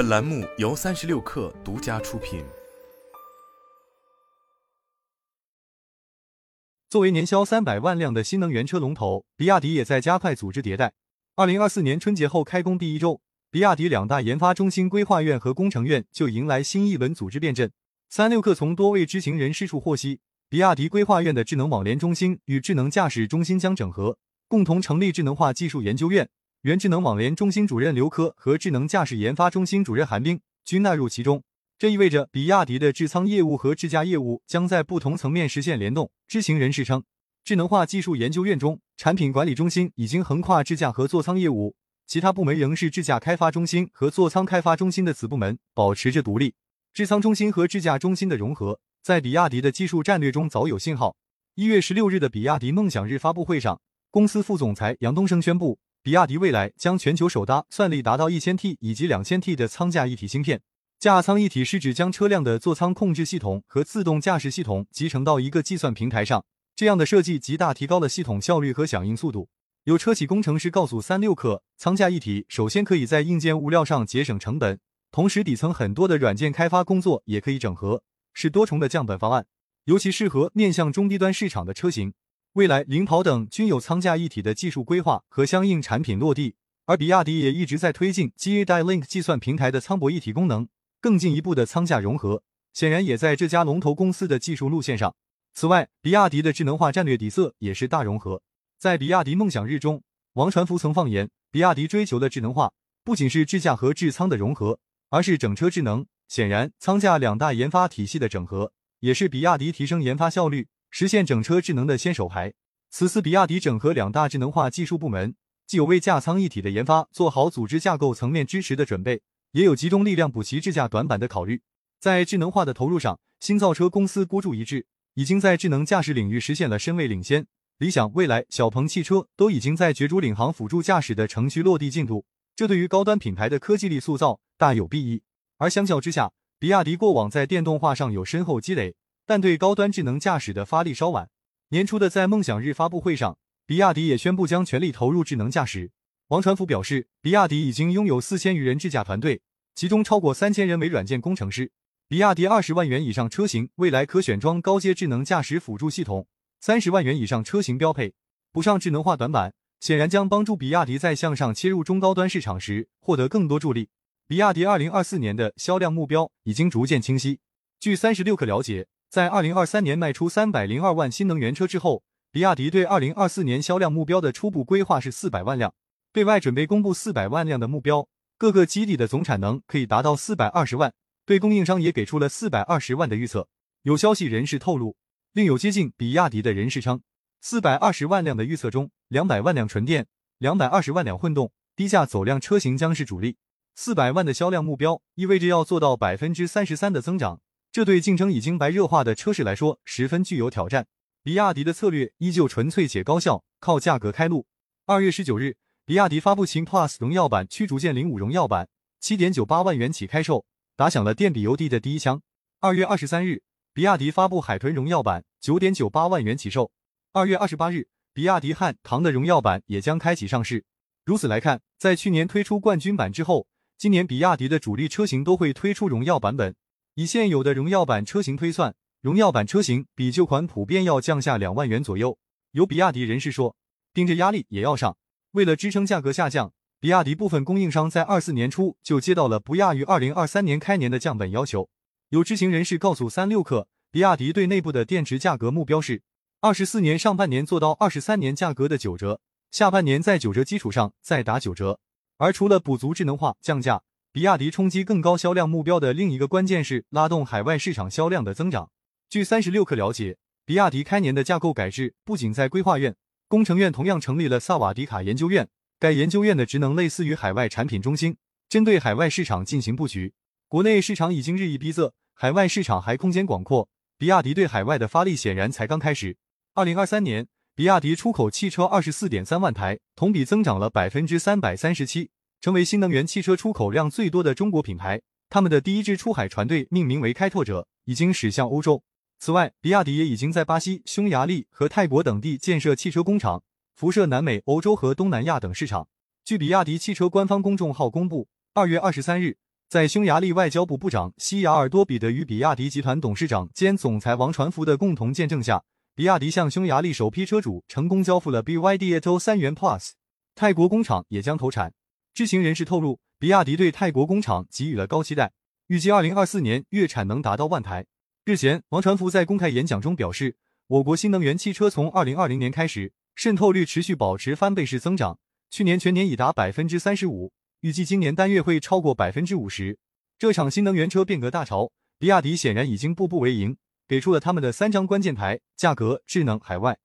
本栏目由三十六氪独家出品。作为年销三百万辆的新能源车龙头，比亚迪也在加快组织迭代。二零二四年春节后开工第一周，比亚迪两大研发中心规划院和工程院就迎来新一轮组织变阵。三六氪从多位知情人士处获悉，比亚迪规划院的智能网联中心与智能驾驶中心将整合，共同成立智能化技术研究院。原智能网联中心主任刘科和智能驾驶研发中心主任韩冰均纳入其中。这意味着比亚迪的智仓业务和智驾业务将在不同层面实现联动。知情人士称，智能化技术研究院中产品管理中心已经横跨智驾和座舱业务，其他部门仍是智驾开发中心和座舱开发中心的子部门，保持着独立。智仓中心和智驾中心的融合，在比亚迪的技术战略中早有信号。一月十六日的比亚迪梦想日发布会上，公司副总裁杨东升宣布，比亚迪未来将全球首搭算力达到一千 T 以及两千 T 的舱架一体芯片。驾舱一体是指将车辆的座舱控制系统和自动驾驶系统集成到一个计算平台上，这样的设计极大提高了系统效率和响应速度。有车企工程师告诉三六氪，舱架一体首先可以在硬件物料上节省成本，同时底层很多的软件开发工作也可以整合，是多重的降本方案，尤其适合面向中低端市场的车型。未来，领跑等均有舱架一体的技术规划和相应产品落地，而比亚迪也一直在推进 GAi Link 计算平台的舱博一体功能。更进一步的舱架融合，显然也在这家龙头公司的技术路线上。此外，比亚迪的智能化战略底色也是大融合。在比亚迪梦想日中，王传福曾放言，比亚迪追求的智能化不仅是智驾和智舱的融合，而是整车智能。显然，舱架两大研发体系的整合，也是比亚迪提升研发效率、实现整车智能的先手牌。此次比亚迪整合两大智能化技术部门，既有为驾舱一体的研发做好组织架构层面支持的准备。也有集中力量补齐智驾短板的考虑，在智能化的投入上，新造车公司孤注一掷，已经在智能驾驶领域实现了身位领先。理想、蔚来、小鹏汽车都已经在角逐领航辅助驾驶的程序落地进度，这对于高端品牌的科技力塑造大有裨益。而相较之下，比亚迪过往在电动化上有深厚积累，但对高端智能驾驶的发力稍晚。年初的在梦想日发布会上，比亚迪也宣布将全力投入智能驾驶。王传福表示，比亚迪已经拥有四千余人智驾团队，其中超过三千人为软件工程师。比亚迪二十万元以上车型未来可选装高阶智能驾驶辅助系统，三十万元以上车型标配。补上智能化短板，显然将帮助比亚迪在向上切入中高端市场时获得更多助力。比亚迪二零二四年的销量目标已经逐渐清晰。据三十六氪了解，在二零二三年卖出三百零二万新能源车之后，比亚迪对二零二四年销量目标的初步规划是四百万辆。对外准备公布四百万辆的目标，各个基地的总产能可以达到四百二十万。对供应商也给出了四百二十万的预测。有消息人士透露，另有接近比亚迪的人士称，四百二十万辆的预测中，两百万辆纯电，两百二十万辆混动，低价走量车型将是主力。四百万的销量目标意味着要做到百分之三十三的增长，这对竞争已经白热化的车市来说十分具有挑战。比亚迪的策略依旧纯粹且高效，靠价格开路。二月十九日。比亚迪发布秦 Plus 荣耀版驱逐舰零五荣耀版，七点九八万元起开售，打响了电比油地的第一枪。二月二十三日，比亚迪发布海豚荣耀版，九点九八万元起售。二月二十八日，比亚迪汉唐的荣耀版也将开启上市。如此来看，在去年推出冠军版之后，今年比亚迪的主力车型都会推出荣耀版本。以现有的荣耀版车型推算，荣耀版车型比旧款普遍要降下两万元左右。有比亚迪人士说，盯着压力也要上。为了支撑价格下降，比亚迪部分供应商在二四年初就接到了不亚于二零二三年开年的降本要求。有知情人士告诉三六氪，比亚迪对内部的电池价格目标是二十四年上半年做到二十三年价格的九折，下半年在九折基础上再打九折。而除了补足智能化降价，比亚迪冲击更高销量目标的另一个关键是拉动海外市场销量的增长。据三十六氪了解，比亚迪开年的架构改制不仅在规划院。工程院同样成立了萨瓦迪卡研究院，该研究院的职能类似于海外产品中心，针对海外市场进行布局。国内市场已经日益逼仄，海外市场还空间广阔，比亚迪对海外的发力显然才刚开始。二零二三年，比亚迪出口汽车二十四点三万台，同比增长了百分之三百三十七，成为新能源汽车出口量最多的中国品牌。他们的第一支出海船队命名为开拓者，已经驶向欧洲。此外，比亚迪也已经在巴西、匈牙利和泰国等地建设汽车工厂，辐射南美、欧洲和东南亚等市场。据比亚迪汽车官方公众号公布，二月二十三日，在匈牙利外交部部长西雅尔多彼得与比亚迪集团董事长兼总裁王传福的共同见证下，比亚迪向匈牙利首批车主成功交付了 BYD Atto 三元 Plus，泰国工厂也将投产。知情人士透露，比亚迪对泰国工厂给予了高期待，预计二零二四年月产能达到万台。日前，王传福在公开演讲中表示，我国新能源汽车从二零二零年开始，渗透率持续保持翻倍式增长，去年全年已达百分之三十五。预计今年单月会超过百分之五十。这场新能源车变革大潮，比亚迪显然已经步步为营，给出了他们的三张关键牌：价格、智能、海外。